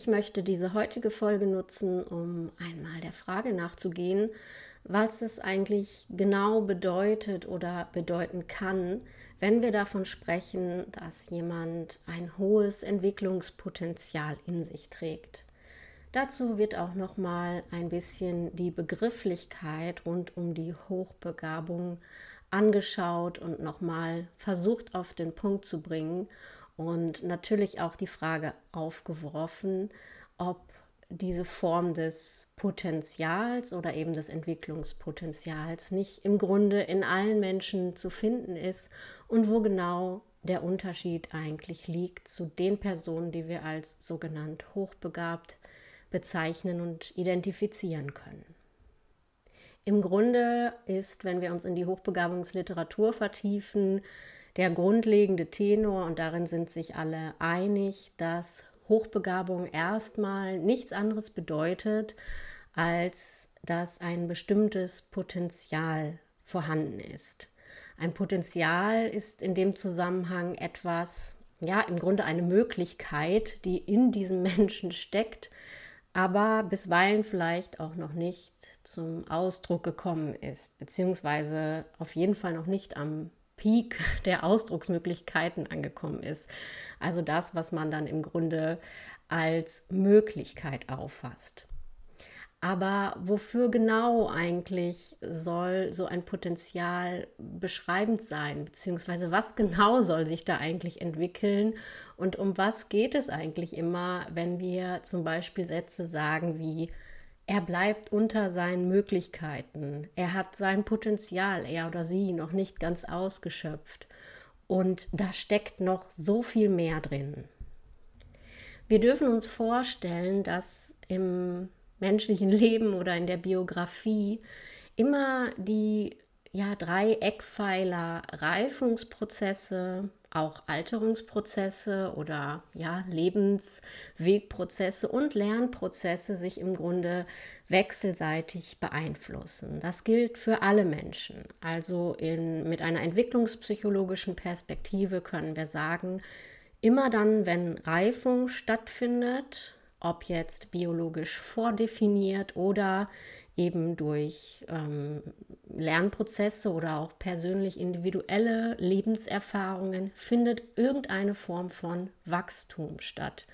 Ich möchte diese heutige Folge nutzen, um einmal der Frage nachzugehen, was es eigentlich genau bedeutet oder bedeuten kann, wenn wir davon sprechen, dass jemand ein hohes Entwicklungspotenzial in sich trägt. Dazu wird auch noch mal ein bisschen die Begrifflichkeit rund um die Hochbegabung angeschaut und noch mal versucht auf den Punkt zu bringen und natürlich auch die Frage aufgeworfen, ob diese Form des Potenzials oder eben des Entwicklungspotenzials nicht im Grunde in allen Menschen zu finden ist und wo genau der Unterschied eigentlich liegt zu den Personen, die wir als sogenannt hochbegabt bezeichnen und identifizieren können. Im Grunde ist, wenn wir uns in die Hochbegabungsliteratur vertiefen, der grundlegende Tenor, und darin sind sich alle einig, dass Hochbegabung erstmal nichts anderes bedeutet, als dass ein bestimmtes Potenzial vorhanden ist. Ein Potenzial ist in dem Zusammenhang etwas, ja, im Grunde eine Möglichkeit, die in diesem Menschen steckt, aber bisweilen vielleicht auch noch nicht zum Ausdruck gekommen ist, beziehungsweise auf jeden Fall noch nicht am Peak der Ausdrucksmöglichkeiten angekommen ist. Also das, was man dann im Grunde als Möglichkeit auffasst. Aber wofür genau eigentlich soll so ein Potenzial beschreibend sein? Beziehungsweise was genau soll sich da eigentlich entwickeln? Und um was geht es eigentlich immer, wenn wir zum Beispiel Sätze sagen wie er bleibt unter seinen Möglichkeiten. Er hat sein Potenzial, er oder sie, noch nicht ganz ausgeschöpft. Und da steckt noch so viel mehr drin. Wir dürfen uns vorstellen, dass im menschlichen Leben oder in der Biografie immer die ja, drei Eckpfeiler Reifungsprozesse, auch Alterungsprozesse oder ja, Lebenswegprozesse und Lernprozesse sich im Grunde wechselseitig beeinflussen. Das gilt für alle Menschen. Also in, mit einer entwicklungspsychologischen Perspektive können wir sagen, immer dann, wenn Reifung stattfindet, ob jetzt biologisch vordefiniert oder eben durch ähm, Lernprozesse oder auch persönlich individuelle Lebenserfahrungen findet irgendeine Form von Wachstum statt.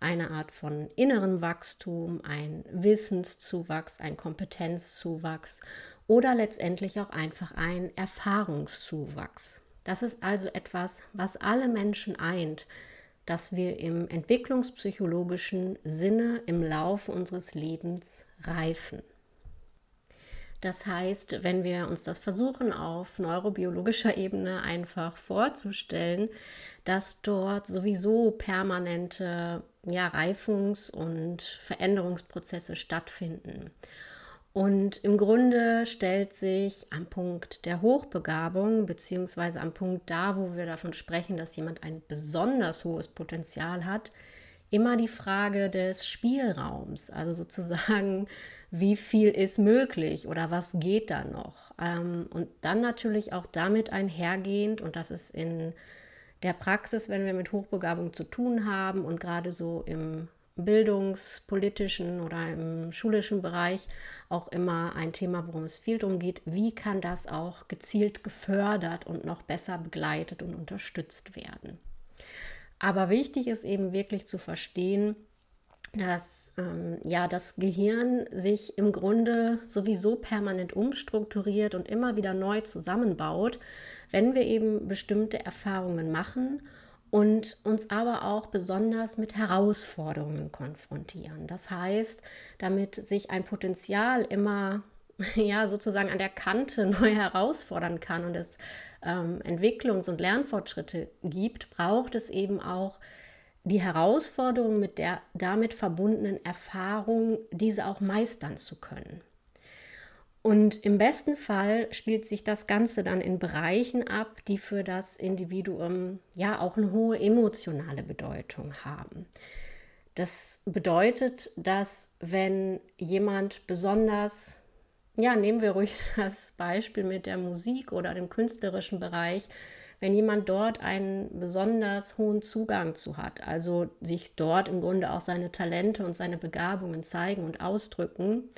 Eine Art von inneren Wachstum, ein Wissenszuwachs, ein Kompetenzzuwachs oder letztendlich auch einfach ein Erfahrungszuwachs. Das ist also etwas, was alle Menschen eint, dass wir im entwicklungspsychologischen Sinne im Laufe unseres Lebens reifen. Das heißt, wenn wir uns das versuchen auf neurobiologischer Ebene einfach vorzustellen, dass dort sowieso permanente ja, Reifungs- und Veränderungsprozesse stattfinden. Und im Grunde stellt sich am Punkt der Hochbegabung, beziehungsweise am Punkt da, wo wir davon sprechen, dass jemand ein besonders hohes Potenzial hat, immer die Frage des Spielraums, also sozusagen, wie viel ist möglich oder was geht da noch. Ähm, und dann natürlich auch damit einhergehend, und das ist in der Praxis, wenn wir mit Hochbegabung zu tun haben und gerade so im bildungspolitischen oder im schulischen Bereich auch immer ein Thema, worum es viel darum geht, wie kann das auch gezielt gefördert und noch besser begleitet und unterstützt werden. Aber wichtig ist eben wirklich zu verstehen, dass ähm, ja das Gehirn sich im Grunde sowieso permanent umstrukturiert und immer wieder neu zusammenbaut, wenn wir eben bestimmte Erfahrungen machen und uns aber auch besonders mit Herausforderungen konfrontieren. Das heißt, damit sich ein Potenzial immer ja sozusagen an der Kante neu herausfordern kann und es ähm, Entwicklungs- und Lernfortschritte gibt, braucht es eben auch die Herausforderung mit der damit verbundenen Erfahrung, diese auch meistern zu können. Und im besten Fall spielt sich das Ganze dann in Bereichen ab, die für das Individuum ja auch eine hohe emotionale Bedeutung haben. Das bedeutet, dass wenn jemand besonders, ja, nehmen wir ruhig das Beispiel mit der Musik oder dem künstlerischen Bereich, wenn jemand dort einen besonders hohen Zugang zu hat, also sich dort im Grunde auch seine Talente und seine Begabungen zeigen und ausdrücken,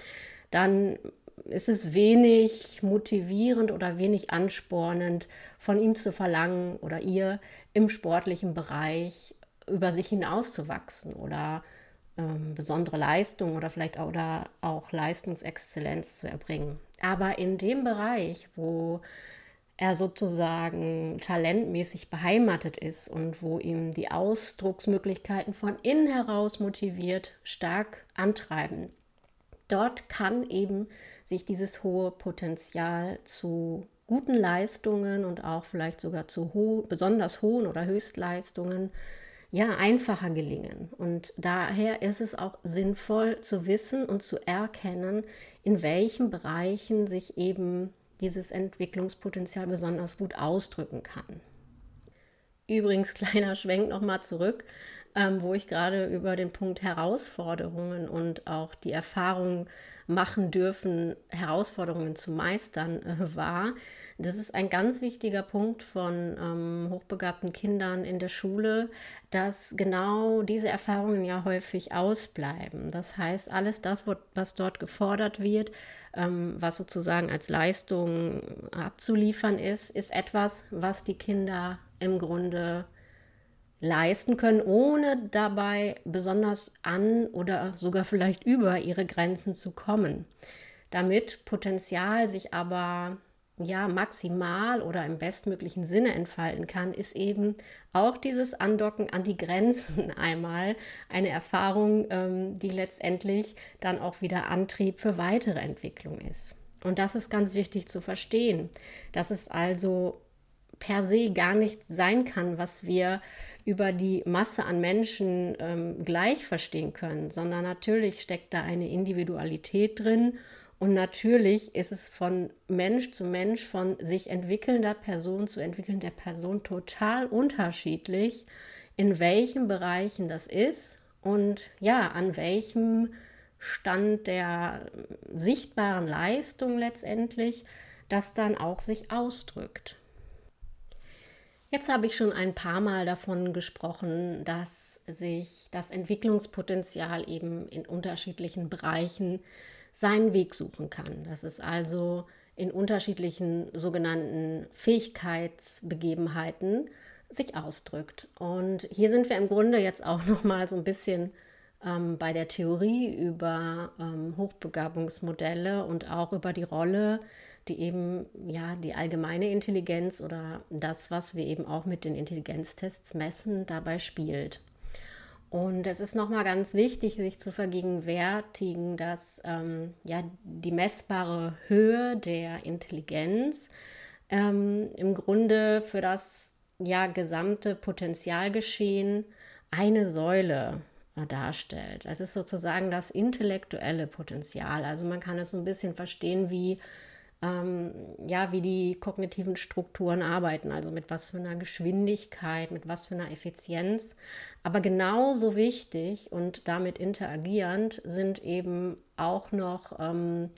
dann ist es wenig motivierend oder wenig anspornend, von ihm zu verlangen oder ihr im sportlichen Bereich über sich hinauszuwachsen oder ähm, besondere Leistungen oder vielleicht auch, oder auch Leistungsexzellenz zu erbringen. Aber in dem Bereich, wo er sozusagen talentmäßig beheimatet ist und wo ihm die Ausdrucksmöglichkeiten von innen heraus motiviert stark antreiben. Dort kann eben sich dieses hohe Potenzial zu guten Leistungen und auch vielleicht sogar zu ho besonders hohen oder Höchstleistungen ja einfacher gelingen. Und daher ist es auch sinnvoll zu wissen und zu erkennen, in welchen Bereichen sich eben dieses Entwicklungspotenzial besonders gut ausdrücken kann. Übrigens, kleiner Schwenk nochmal zurück, ähm, wo ich gerade über den Punkt Herausforderungen und auch die Erfahrung machen dürfen, Herausforderungen zu meistern, äh, war. Das ist ein ganz wichtiger Punkt von ähm, hochbegabten Kindern in der Schule, dass genau diese Erfahrungen ja häufig ausbleiben. Das heißt, alles das, was dort gefordert wird, ähm, was sozusagen als Leistung abzuliefern ist, ist etwas, was die Kinder im Grunde leisten können, ohne dabei besonders an oder sogar vielleicht über ihre Grenzen zu kommen. Damit Potenzial sich aber ja maximal oder im bestmöglichen Sinne entfalten kann, ist eben auch dieses Andocken an die Grenzen einmal eine Erfahrung, ähm, die letztendlich dann auch wieder Antrieb für weitere Entwicklung ist. Und das ist ganz wichtig zu verstehen, dass es also per se gar nicht sein kann, was wir über die Masse an Menschen ähm, gleich verstehen können, sondern natürlich steckt da eine Individualität drin und natürlich ist es von Mensch zu Mensch, von sich entwickelnder Person zu entwickelnder Person total unterschiedlich, in welchen Bereichen das ist und ja, an welchem Stand der sichtbaren Leistung letztendlich das dann auch sich ausdrückt. Jetzt habe ich schon ein paar Mal davon gesprochen, dass sich das Entwicklungspotenzial eben in unterschiedlichen Bereichen seinen Weg suchen kann. Das ist also in unterschiedlichen sogenannten Fähigkeitsbegebenheiten sich ausdrückt. Und hier sind wir im Grunde jetzt auch noch mal so ein bisschen ähm, bei der Theorie über ähm, Hochbegabungsmodelle und auch über die Rolle die eben ja die allgemeine Intelligenz oder das, was wir eben auch mit den Intelligenztests messen, dabei spielt. Und es ist nochmal ganz wichtig, sich zu vergegenwärtigen, dass ähm, ja, die messbare Höhe der Intelligenz ähm, im Grunde für das ja, gesamte Potenzialgeschehen eine Säule äh, darstellt. Es ist sozusagen das intellektuelle Potenzial. Also man kann es so ein bisschen verstehen wie ähm, ja, wie die kognitiven Strukturen arbeiten, also mit was für einer Geschwindigkeit, mit was für einer Effizienz. Aber genauso wichtig und damit interagierend sind eben auch noch ähm,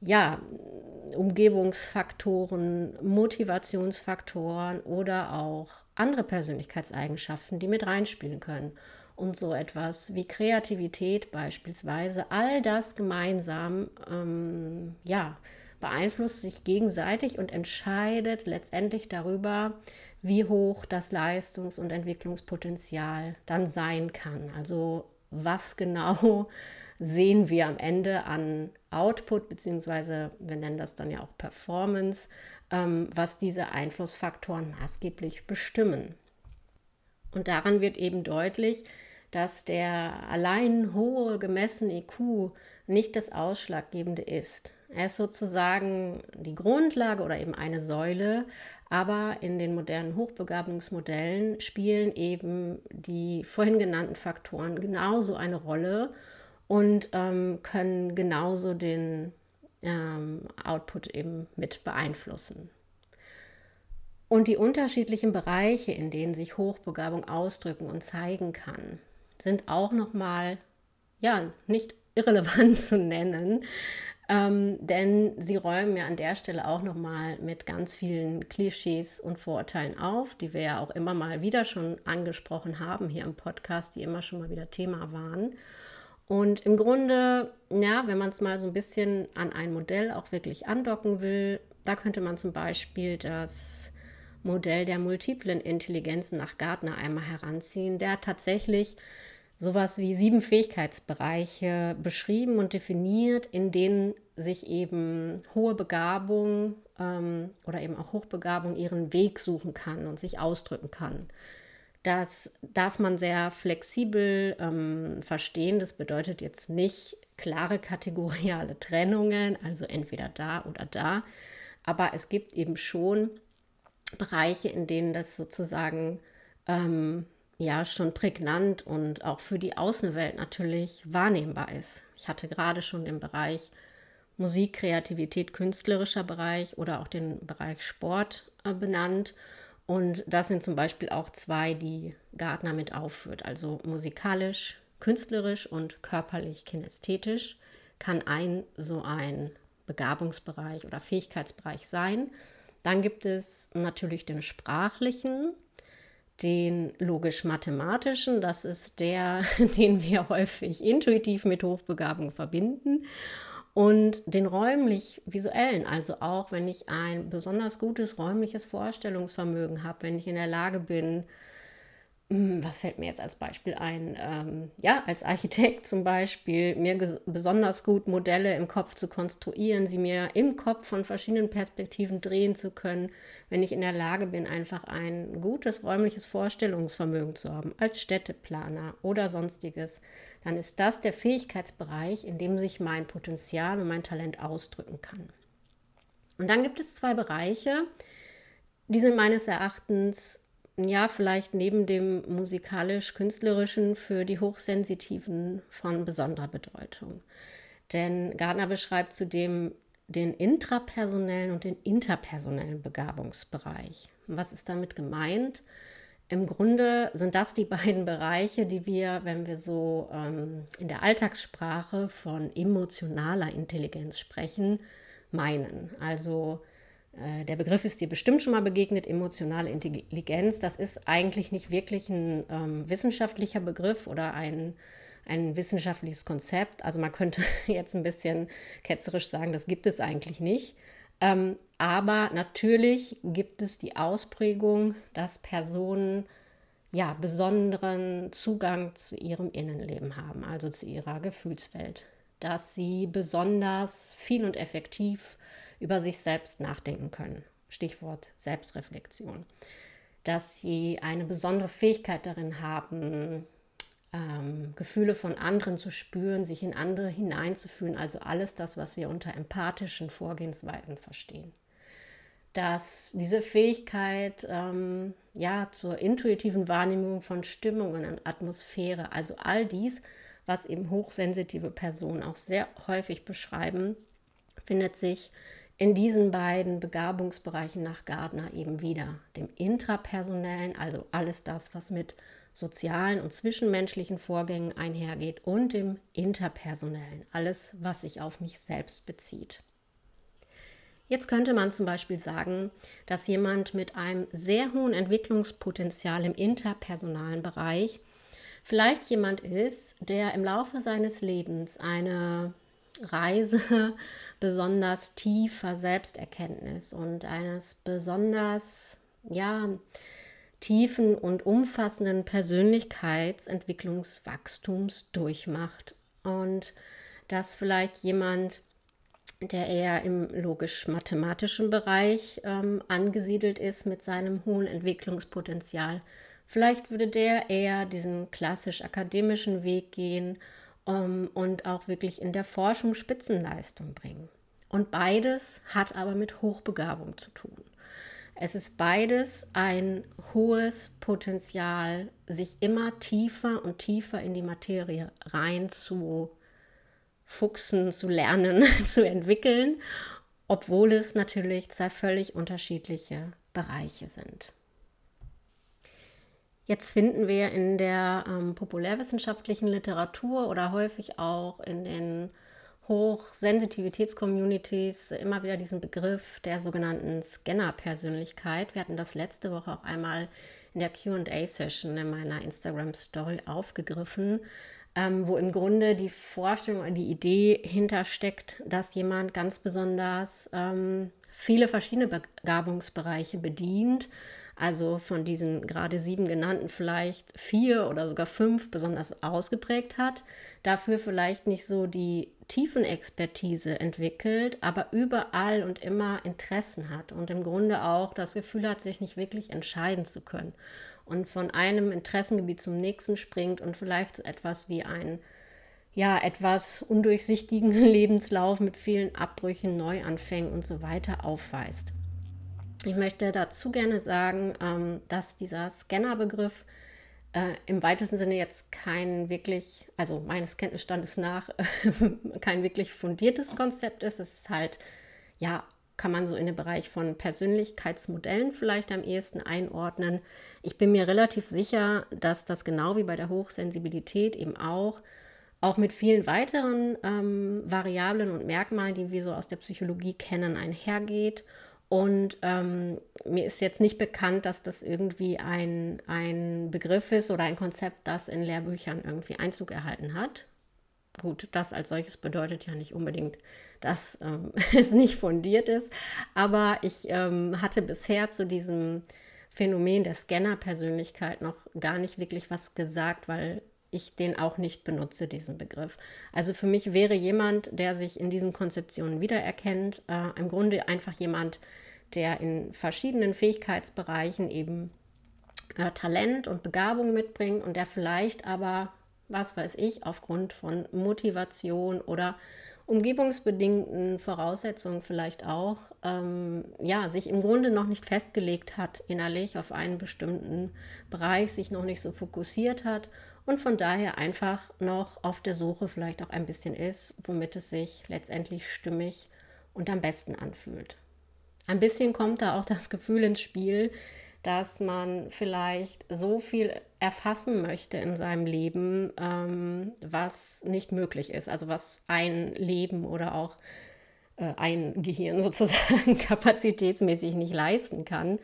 ja, Umgebungsfaktoren, Motivationsfaktoren oder auch andere Persönlichkeitseigenschaften, die mit reinspielen können. Und so etwas wie Kreativität beispielsweise, all das gemeinsam, ähm, ja, beeinflusst sich gegenseitig und entscheidet letztendlich darüber, wie hoch das Leistungs- und Entwicklungspotenzial dann sein kann. Also was genau sehen wir am Ende an Output, beziehungsweise wir nennen das dann ja auch Performance, ähm, was diese Einflussfaktoren maßgeblich bestimmen. Und daran wird eben deutlich, dass der allein hohe gemessene IQ nicht das Ausschlaggebende ist. Er ist sozusagen die Grundlage oder eben eine Säule, aber in den modernen Hochbegabungsmodellen spielen eben die vorhin genannten Faktoren genauso eine Rolle und ähm, können genauso den ähm, Output eben mit beeinflussen. Und die unterschiedlichen Bereiche, in denen sich Hochbegabung ausdrücken und zeigen kann, sind auch nochmal ja, nicht irrelevant zu nennen, ähm, denn sie räumen ja an der Stelle auch nochmal mit ganz vielen Klischees und Vorurteilen auf, die wir ja auch immer mal wieder schon angesprochen haben hier im Podcast, die immer schon mal wieder Thema waren. Und im Grunde, ja, wenn man es mal so ein bisschen an ein Modell auch wirklich andocken will, da könnte man zum Beispiel das Modell der multiplen Intelligenzen nach Gartner einmal heranziehen, der tatsächlich sowas wie sieben Fähigkeitsbereiche beschrieben und definiert, in denen sich eben hohe Begabung ähm, oder eben auch Hochbegabung ihren Weg suchen kann und sich ausdrücken kann. Das darf man sehr flexibel ähm, verstehen. Das bedeutet jetzt nicht klare kategoriale Trennungen, also entweder da oder da. Aber es gibt eben schon Bereiche, in denen das sozusagen ähm, ja schon prägnant und auch für die Außenwelt natürlich wahrnehmbar ist. Ich hatte gerade schon den Bereich Musik, Kreativität, künstlerischer Bereich oder auch den Bereich Sport äh, benannt. Und das sind zum Beispiel auch zwei, die Gardner mit aufführt. Also musikalisch, künstlerisch und körperlich, kinästhetisch kann ein so ein Begabungsbereich oder Fähigkeitsbereich sein. Dann gibt es natürlich den sprachlichen, den logisch-mathematischen, das ist der, den wir häufig intuitiv mit Hochbegabung verbinden, und den räumlich-visuellen, also auch wenn ich ein besonders gutes räumliches Vorstellungsvermögen habe, wenn ich in der Lage bin, was fällt mir jetzt als Beispiel ein? Ähm, ja, als Architekt zum Beispiel, mir besonders gut Modelle im Kopf zu konstruieren, sie mir im Kopf von verschiedenen Perspektiven drehen zu können, wenn ich in der Lage bin, einfach ein gutes räumliches Vorstellungsvermögen zu haben, als Städteplaner oder sonstiges, dann ist das der Fähigkeitsbereich, in dem sich mein Potenzial und mein Talent ausdrücken kann. Und dann gibt es zwei Bereiche, die sind meines Erachtens ja, vielleicht neben dem musikalisch-künstlerischen für die Hochsensitiven von besonderer Bedeutung. Denn Gardner beschreibt zudem den intrapersonellen und den interpersonellen Begabungsbereich. Was ist damit gemeint? Im Grunde sind das die beiden Bereiche, die wir, wenn wir so ähm, in der Alltagssprache von emotionaler Intelligenz sprechen, meinen. Also der Begriff ist dir bestimmt schon mal begegnet, emotionale Intelligenz. Das ist eigentlich nicht wirklich ein ähm, wissenschaftlicher Begriff oder ein, ein wissenschaftliches Konzept. Also man könnte jetzt ein bisschen ketzerisch sagen, das gibt es eigentlich nicht. Ähm, aber natürlich gibt es die Ausprägung, dass Personen ja besonderen Zugang zu ihrem Innenleben haben, also zu ihrer Gefühlswelt, dass sie besonders viel und effektiv über sich selbst nachdenken können. Stichwort Selbstreflexion. Dass sie eine besondere Fähigkeit darin haben, ähm, Gefühle von anderen zu spüren, sich in andere hineinzufühlen, also alles das, was wir unter empathischen Vorgehensweisen verstehen. Dass diese Fähigkeit ähm, ja zur intuitiven Wahrnehmung von Stimmungen und Atmosphäre, also all dies, was eben hochsensitive Personen auch sehr häufig beschreiben, findet sich in diesen beiden Begabungsbereichen nach Gardner eben wieder, dem intrapersonellen, also alles das, was mit sozialen und zwischenmenschlichen Vorgängen einhergeht, und dem interpersonellen, alles, was sich auf mich selbst bezieht. Jetzt könnte man zum Beispiel sagen, dass jemand mit einem sehr hohen Entwicklungspotenzial im interpersonalen Bereich vielleicht jemand ist, der im Laufe seines Lebens eine Reise besonders tiefer Selbsterkenntnis und eines besonders ja, tiefen und umfassenden Persönlichkeitsentwicklungswachstums durchmacht. Und dass vielleicht jemand, der eher im logisch-mathematischen Bereich ähm, angesiedelt ist mit seinem hohen Entwicklungspotenzial, vielleicht würde der eher diesen klassisch akademischen Weg gehen um, und auch wirklich in der Forschung Spitzenleistung bringen. Und beides hat aber mit Hochbegabung zu tun. Es ist beides ein hohes Potenzial, sich immer tiefer und tiefer in die Materie rein zu fuchsen, zu lernen, zu entwickeln, obwohl es natürlich zwei völlig unterschiedliche Bereiche sind. Jetzt finden wir in der ähm, populärwissenschaftlichen Literatur oder häufig auch in den Hochsensitivitäts-Communities immer wieder diesen Begriff der sogenannten Scanner-Persönlichkeit. Wir hatten das letzte Woche auch einmal in der QA-Session in meiner Instagram-Story aufgegriffen, ähm, wo im Grunde die Vorstellung oder die Idee hintersteckt, dass jemand ganz besonders ähm, viele verschiedene Begabungsbereiche bedient. Also von diesen gerade sieben genannten vielleicht vier oder sogar fünf besonders ausgeprägt hat, dafür vielleicht nicht so die Tiefenexpertise entwickelt, aber überall und immer Interessen hat und im Grunde auch das Gefühl hat, sich nicht wirklich entscheiden zu können und von einem Interessengebiet zum nächsten springt und vielleicht etwas wie ein ja, etwas undurchsichtigen Lebenslauf mit vielen Abbrüchen, Neuanfängen und so weiter aufweist. Ich möchte dazu gerne sagen, ähm, dass dieser Scannerbegriff äh, im weitesten Sinne jetzt kein wirklich, also meines Kenntnisstandes nach, kein wirklich fundiertes Konzept ist. Es ist halt, ja, kann man so in den Bereich von Persönlichkeitsmodellen vielleicht am ehesten einordnen. Ich bin mir relativ sicher, dass das genau wie bei der Hochsensibilität eben auch auch mit vielen weiteren ähm, Variablen und Merkmalen, die wir so aus der Psychologie kennen, einhergeht und ähm, mir ist jetzt nicht bekannt, dass das irgendwie ein, ein Begriff ist oder ein Konzept, das in Lehrbüchern irgendwie Einzug erhalten hat. Gut, das als solches bedeutet ja nicht unbedingt, dass ähm, es nicht fundiert ist. Aber ich ähm, hatte bisher zu diesem Phänomen der Scanner-Persönlichkeit noch gar nicht wirklich was gesagt, weil ich den auch nicht benutze, diesen Begriff. Also für mich wäre jemand, der sich in diesen Konzeptionen wiedererkennt, äh, im Grunde einfach jemand, der in verschiedenen Fähigkeitsbereichen eben äh, Talent und Begabung mitbringt und der vielleicht aber, was weiß ich, aufgrund von Motivation oder umgebungsbedingten Voraussetzungen vielleicht auch, ähm, ja, sich im Grunde noch nicht festgelegt hat innerlich auf einen bestimmten Bereich, sich noch nicht so fokussiert hat und von daher einfach noch auf der Suche vielleicht auch ein bisschen ist, womit es sich letztendlich stimmig und am besten anfühlt. Ein bisschen kommt da auch das Gefühl ins Spiel, dass man vielleicht so viel erfassen möchte in seinem Leben, ähm, was nicht möglich ist. Also was ein Leben oder auch ein Gehirn sozusagen kapazitätsmäßig nicht leisten kann.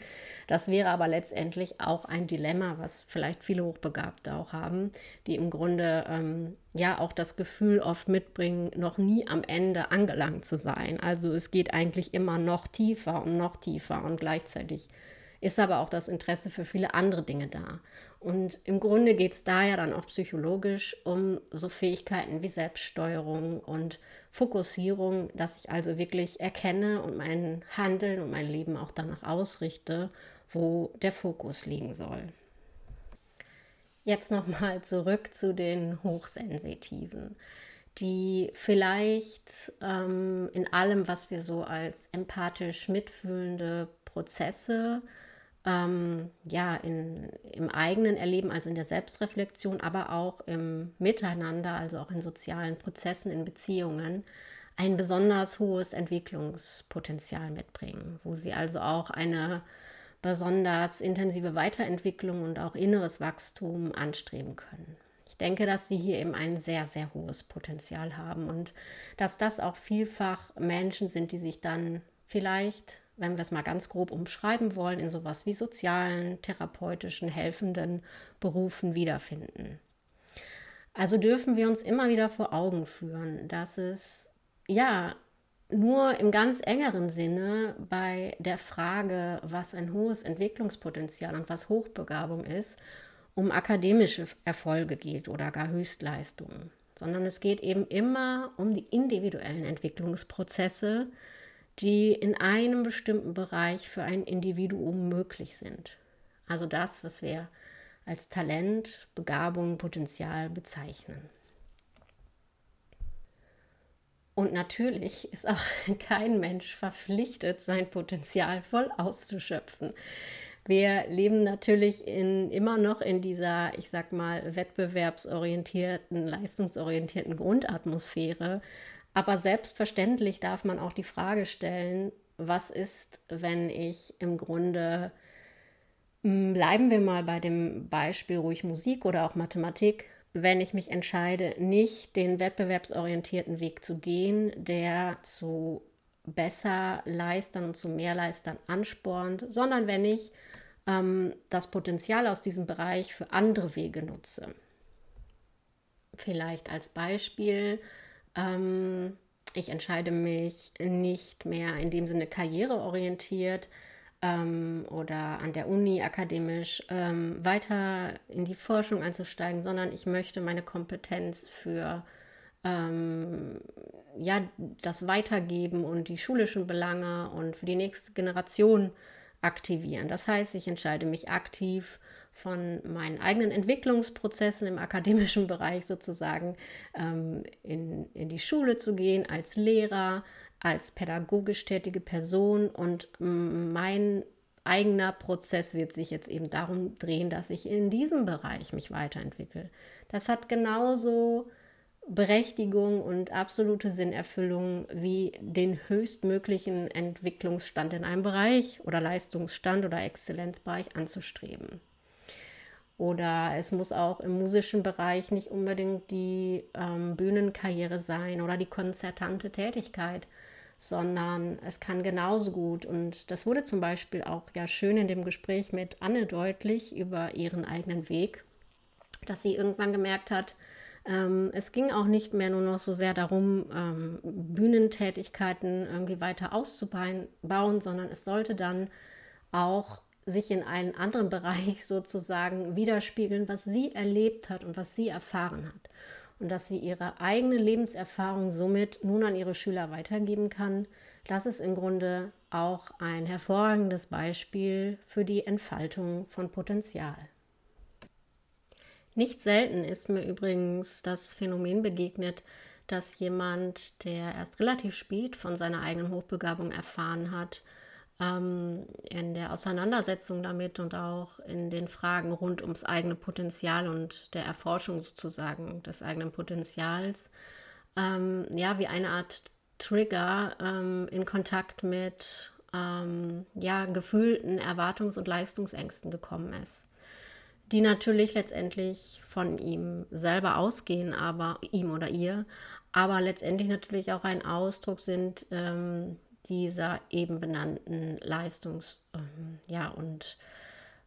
Das wäre aber letztendlich auch ein Dilemma, was vielleicht viele Hochbegabte auch haben, die im Grunde ähm, ja auch das Gefühl oft mitbringen, noch nie am Ende angelangt zu sein. Also es geht eigentlich immer noch tiefer und noch tiefer und gleichzeitig ist aber auch das Interesse für viele andere Dinge da. Und im Grunde geht es da ja dann auch psychologisch um so Fähigkeiten wie Selbststeuerung und Fokussierung, dass ich also wirklich erkenne und mein Handeln und mein Leben auch danach ausrichte, wo der Fokus liegen soll. Jetzt nochmal zurück zu den Hochsensitiven, die vielleicht ähm, in allem, was wir so als empathisch mitfühlende Prozesse ähm, ja, in, im eigenen Erleben, also in der Selbstreflexion, aber auch im Miteinander, also auch in sozialen Prozessen, in Beziehungen, ein besonders hohes Entwicklungspotenzial mitbringen, wo sie also auch eine besonders intensive Weiterentwicklung und auch inneres Wachstum anstreben können. Ich denke, dass sie hier eben ein sehr, sehr hohes Potenzial haben und dass das auch vielfach Menschen sind, die sich dann vielleicht wenn wir es mal ganz grob umschreiben wollen, in sowas wie sozialen, therapeutischen, helfenden Berufen wiederfinden. Also dürfen wir uns immer wieder vor Augen führen, dass es ja nur im ganz engeren Sinne bei der Frage, was ein hohes Entwicklungspotenzial und was Hochbegabung ist, um akademische Erfolge geht oder gar Höchstleistungen, sondern es geht eben immer um die individuellen Entwicklungsprozesse, die in einem bestimmten Bereich für ein Individuum möglich sind. Also das, was wir als Talent, Begabung, Potenzial bezeichnen. Und natürlich ist auch kein Mensch verpflichtet, sein Potenzial voll auszuschöpfen. Wir leben natürlich in, immer noch in dieser, ich sag mal, wettbewerbsorientierten, leistungsorientierten Grundatmosphäre. Aber selbstverständlich darf man auch die Frage stellen, was ist, wenn ich im Grunde, hm, bleiben wir mal bei dem Beispiel ruhig Musik oder auch Mathematik, wenn ich mich entscheide, nicht den wettbewerbsorientierten Weg zu gehen, der zu besser Leistern und zu mehr Leistern anspornt, sondern wenn ich ähm, das Potenzial aus diesem Bereich für andere Wege nutze. Vielleicht als Beispiel, ähm, ich entscheide mich nicht mehr in dem Sinne karriereorientiert ähm, oder an der Uni akademisch ähm, weiter in die Forschung einzusteigen, sondern ich möchte meine Kompetenz für ähm, ja, das Weitergeben und die schulischen Belange und für die nächste Generation aktivieren. Das heißt, ich entscheide mich aktiv von meinen eigenen Entwicklungsprozessen im akademischen Bereich sozusagen ähm, in, in die Schule zu gehen als Lehrer, als pädagogisch tätige Person und mein eigener Prozess wird sich jetzt eben darum drehen, dass ich in diesem Bereich mich weiterentwickle. Das hat genauso Berechtigung und absolute Sinnerfüllung wie den höchstmöglichen Entwicklungsstand in einem Bereich oder Leistungsstand oder Exzellenzbereich anzustreben. Oder es muss auch im musischen Bereich nicht unbedingt die ähm, Bühnenkarriere sein oder die konzertante Tätigkeit, sondern es kann genauso gut. Und das wurde zum Beispiel auch ja schön in dem Gespräch mit Anne deutlich über ihren eigenen Weg, dass sie irgendwann gemerkt hat, ähm, es ging auch nicht mehr nur noch so sehr darum, ähm, Bühnentätigkeiten irgendwie weiter auszubauen, sondern es sollte dann auch sich in einen anderen Bereich sozusagen widerspiegeln, was sie erlebt hat und was sie erfahren hat. Und dass sie ihre eigene Lebenserfahrung somit nun an ihre Schüler weitergeben kann, das ist im Grunde auch ein hervorragendes Beispiel für die Entfaltung von Potenzial. Nicht selten ist mir übrigens das Phänomen begegnet, dass jemand, der erst relativ spät von seiner eigenen Hochbegabung erfahren hat, ähm, in der Auseinandersetzung damit und auch in den Fragen rund ums eigene Potenzial und der Erforschung sozusagen des eigenen Potenzials, ähm, ja, wie eine Art Trigger ähm, in Kontakt mit ähm, ja, gefühlten Erwartungs- und Leistungsängsten gekommen ist die natürlich letztendlich von ihm selber ausgehen, aber ihm oder ihr, aber letztendlich natürlich auch ein Ausdruck sind ähm, dieser eben benannten Leistungs- ähm, ja, und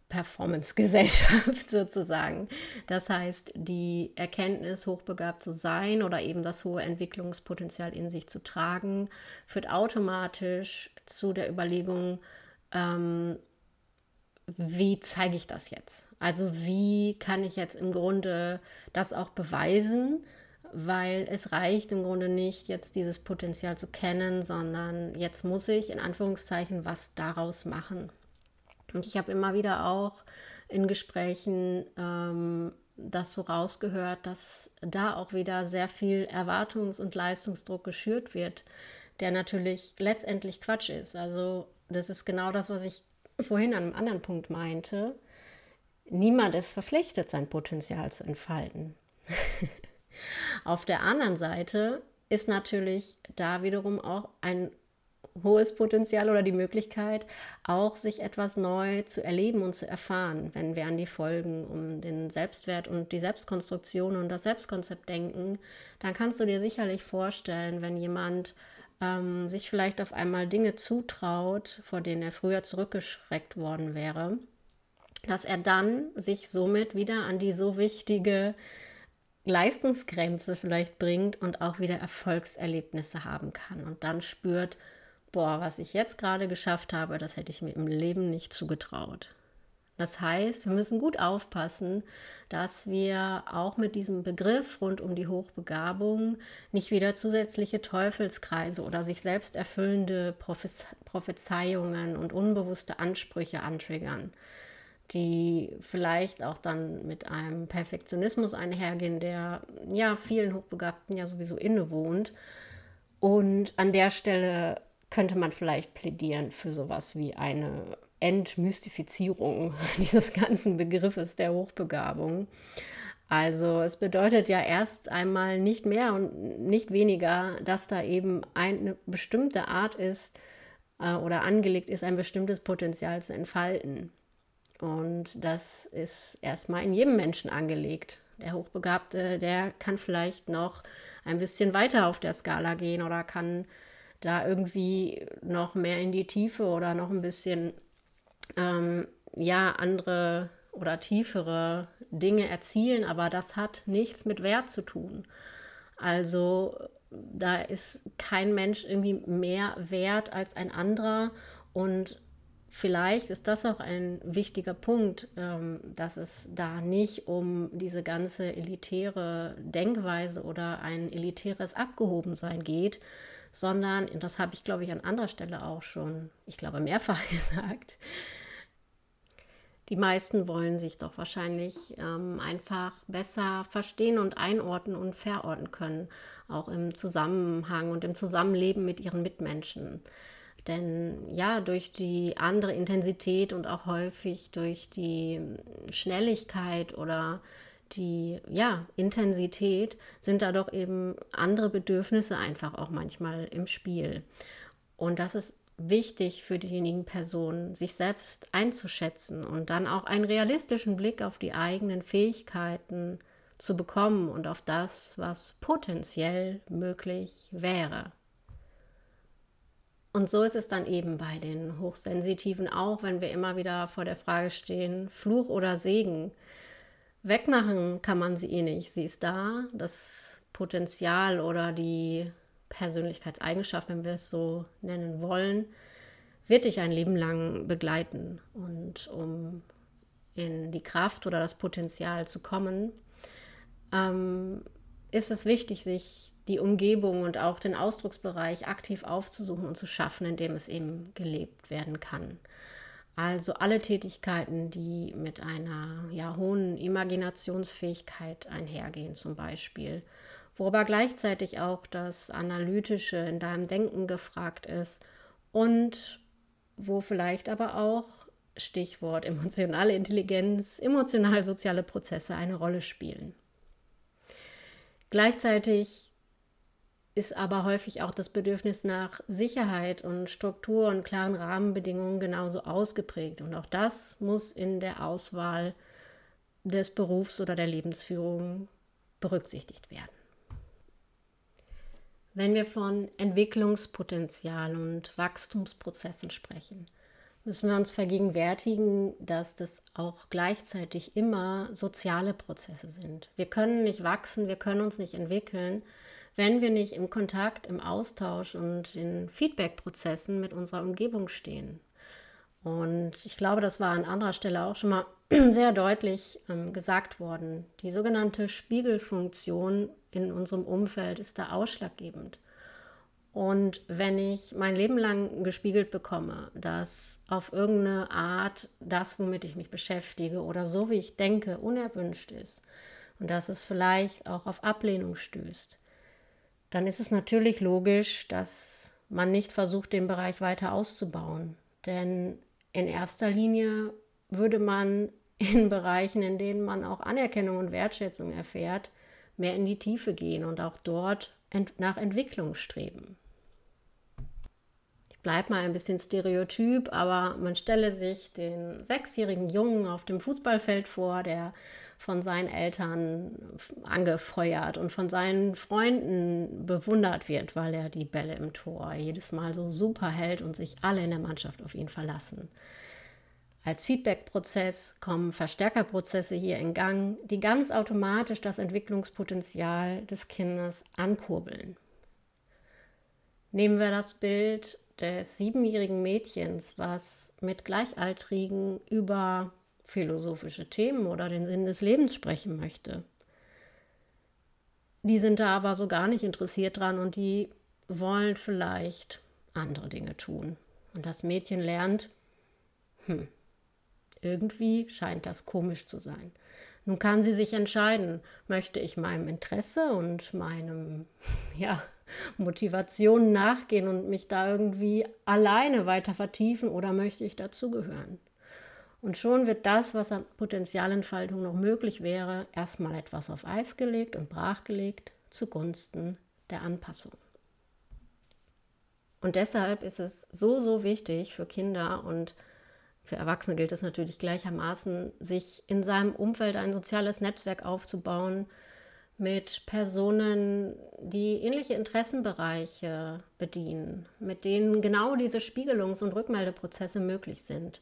Performance-Gesellschaft sozusagen. Das heißt, die Erkenntnis, hochbegabt zu sein oder eben das hohe Entwicklungspotenzial in sich zu tragen, führt automatisch zu der Überlegung, ähm, wie zeige ich das jetzt? Also wie kann ich jetzt im Grunde das auch beweisen? Weil es reicht im Grunde nicht, jetzt dieses Potenzial zu kennen, sondern jetzt muss ich in Anführungszeichen was daraus machen. Und ich habe immer wieder auch in Gesprächen ähm, das so rausgehört, dass da auch wieder sehr viel Erwartungs- und Leistungsdruck geschürt wird, der natürlich letztendlich Quatsch ist. Also das ist genau das, was ich vorhin an einem anderen Punkt meinte, niemand ist verpflichtet, sein Potenzial zu entfalten. Auf der anderen Seite ist natürlich da wiederum auch ein hohes Potenzial oder die Möglichkeit, auch sich etwas neu zu erleben und zu erfahren, wenn wir an die Folgen um den Selbstwert und die Selbstkonstruktion und das Selbstkonzept denken, dann kannst du dir sicherlich vorstellen, wenn jemand ähm, sich vielleicht auf einmal Dinge zutraut, vor denen er früher zurückgeschreckt worden wäre, dass er dann sich somit wieder an die so wichtige Leistungsgrenze vielleicht bringt und auch wieder Erfolgserlebnisse haben kann und dann spürt, boah, was ich jetzt gerade geschafft habe, das hätte ich mir im Leben nicht zugetraut. Das heißt, wir müssen gut aufpassen, dass wir auch mit diesem Begriff rund um die Hochbegabung nicht wieder zusätzliche Teufelskreise oder sich selbst erfüllende Prophezeiungen und unbewusste Ansprüche antriggern, die vielleicht auch dann mit einem Perfektionismus einhergehen, der ja vielen Hochbegabten ja sowieso innewohnt. Und an der Stelle könnte man vielleicht plädieren für sowas wie eine Entmystifizierung dieses ganzen Begriffes der Hochbegabung. Also es bedeutet ja erst einmal nicht mehr und nicht weniger, dass da eben eine bestimmte Art ist äh, oder angelegt ist, ein bestimmtes Potenzial zu entfalten. Und das ist erstmal in jedem Menschen angelegt. Der Hochbegabte, der kann vielleicht noch ein bisschen weiter auf der Skala gehen oder kann da irgendwie noch mehr in die Tiefe oder noch ein bisschen ähm, ja andere oder tiefere Dinge erzielen, aber das hat nichts mit Wert zu tun. Also da ist kein Mensch irgendwie mehr wert als ein anderer und vielleicht ist das auch ein wichtiger Punkt, ähm, dass es da nicht um diese ganze elitäre Denkweise oder ein elitäres Abgehobensein geht, sondern, das habe ich glaube ich an anderer Stelle auch schon, ich glaube mehrfach gesagt, die meisten wollen sich doch wahrscheinlich ähm, einfach besser verstehen und einordnen und verorten können, auch im Zusammenhang und im Zusammenleben mit ihren Mitmenschen. Denn ja, durch die andere Intensität und auch häufig durch die Schnelligkeit oder die ja, Intensität sind da doch eben andere Bedürfnisse einfach auch manchmal im Spiel. Und das ist wichtig für diejenigen Personen, sich selbst einzuschätzen und dann auch einen realistischen Blick auf die eigenen Fähigkeiten zu bekommen und auf das, was potenziell möglich wäre. Und so ist es dann eben bei den Hochsensitiven auch, wenn wir immer wieder vor der Frage stehen, Fluch oder Segen. Wegmachen kann man sie eh nicht. Sie ist da, das Potenzial oder die Persönlichkeitseigenschaft, wenn wir es so nennen wollen, wird dich ein Leben lang begleiten. Und um in die Kraft oder das Potenzial zu kommen, ähm, ist es wichtig, sich die Umgebung und auch den Ausdrucksbereich aktiv aufzusuchen und zu schaffen, in dem es eben gelebt werden kann. Also alle Tätigkeiten, die mit einer ja, hohen Imaginationsfähigkeit einhergehen, zum Beispiel wo aber gleichzeitig auch das Analytische in deinem Denken gefragt ist und wo vielleicht aber auch Stichwort emotionale Intelligenz, emotional-soziale Prozesse eine Rolle spielen. Gleichzeitig ist aber häufig auch das Bedürfnis nach Sicherheit und Struktur und klaren Rahmenbedingungen genauso ausgeprägt. Und auch das muss in der Auswahl des Berufs oder der Lebensführung berücksichtigt werden. Wenn wir von Entwicklungspotenzial und Wachstumsprozessen sprechen, müssen wir uns vergegenwärtigen, dass das auch gleichzeitig immer soziale Prozesse sind. Wir können nicht wachsen, wir können uns nicht entwickeln, wenn wir nicht im Kontakt, im Austausch und in Feedback-Prozessen mit unserer Umgebung stehen. Und ich glaube, das war an anderer Stelle auch schon mal sehr deutlich ähm, gesagt worden. Die sogenannte Spiegelfunktion in unserem Umfeld ist da ausschlaggebend. Und wenn ich mein Leben lang gespiegelt bekomme, dass auf irgendeine Art das, womit ich mich beschäftige oder so wie ich denke, unerwünscht ist und dass es vielleicht auch auf Ablehnung stößt, dann ist es natürlich logisch, dass man nicht versucht, den Bereich weiter auszubauen. Denn in erster Linie würde man in Bereichen, in denen man auch Anerkennung und Wertschätzung erfährt, mehr in die Tiefe gehen und auch dort ent nach Entwicklung streben. Ich bleibe mal ein bisschen stereotyp, aber man stelle sich den sechsjährigen Jungen auf dem Fußballfeld vor, der von seinen Eltern angefeuert und von seinen Freunden bewundert wird, weil er die Bälle im Tor jedes Mal so super hält und sich alle in der Mannschaft auf ihn verlassen. Als Feedback-Prozess kommen Verstärkerprozesse hier in Gang, die ganz automatisch das Entwicklungspotenzial des Kindes ankurbeln. Nehmen wir das Bild des siebenjährigen Mädchens, was mit Gleichaltrigen über philosophische Themen oder den Sinn des Lebens sprechen möchte. Die sind da aber so gar nicht interessiert dran und die wollen vielleicht andere Dinge tun. Und das Mädchen lernt, hm, irgendwie scheint das komisch zu sein. Nun kann sie sich entscheiden, möchte ich meinem Interesse und meinem, ja, Motivation nachgehen und mich da irgendwie alleine weiter vertiefen oder möchte ich dazugehören? Und schon wird das, was an Potenzialentfaltung noch möglich wäre, erstmal etwas auf Eis gelegt und brachgelegt zugunsten der Anpassung. Und deshalb ist es so, so wichtig für Kinder und für Erwachsene gilt es natürlich gleichermaßen, sich in seinem Umfeld ein soziales Netzwerk aufzubauen mit Personen, die ähnliche Interessenbereiche bedienen, mit denen genau diese Spiegelungs- und Rückmeldeprozesse möglich sind,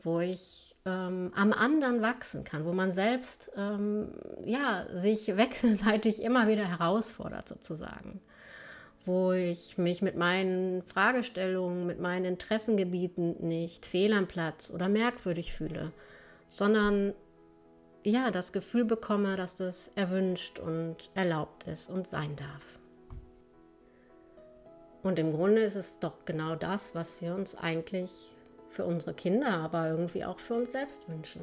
wo ich ähm, am anderen wachsen kann, wo man selbst ähm, ja, sich wechselseitig immer wieder herausfordert sozusagen wo ich mich mit meinen Fragestellungen, mit meinen Interessengebieten nicht fehl am Platz oder merkwürdig fühle, sondern ja, das Gefühl bekomme, dass das erwünscht und erlaubt ist und sein darf. Und im Grunde ist es doch genau das, was wir uns eigentlich für unsere Kinder, aber irgendwie auch für uns selbst wünschen.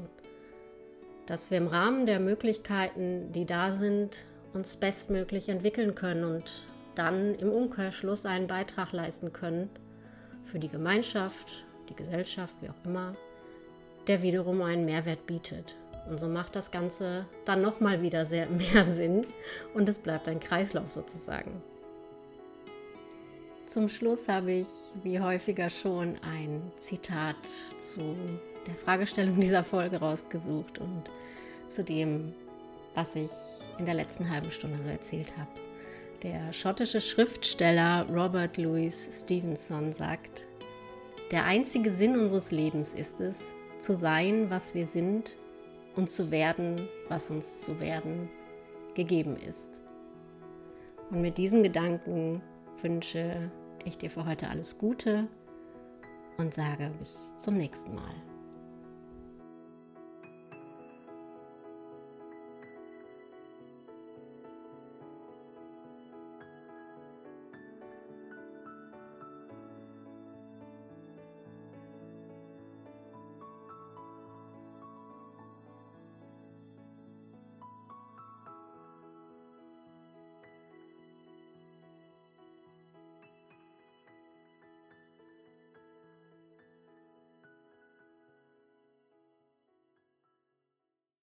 Dass wir im Rahmen der Möglichkeiten, die da sind, uns bestmöglich entwickeln können und dann im Umkehrschluss einen Beitrag leisten können für die Gemeinschaft, die Gesellschaft, wie auch immer, der wiederum einen Mehrwert bietet. Und so macht das Ganze dann nochmal wieder sehr mehr Sinn und es bleibt ein Kreislauf sozusagen. Zum Schluss habe ich, wie häufiger schon, ein Zitat zu der Fragestellung dieser Folge rausgesucht und zu dem, was ich in der letzten halben Stunde so erzählt habe. Der schottische Schriftsteller Robert Louis Stevenson sagt, der einzige Sinn unseres Lebens ist es, zu sein, was wir sind und zu werden, was uns zu werden gegeben ist. Und mit diesem Gedanken wünsche ich dir für heute alles Gute und sage bis zum nächsten Mal.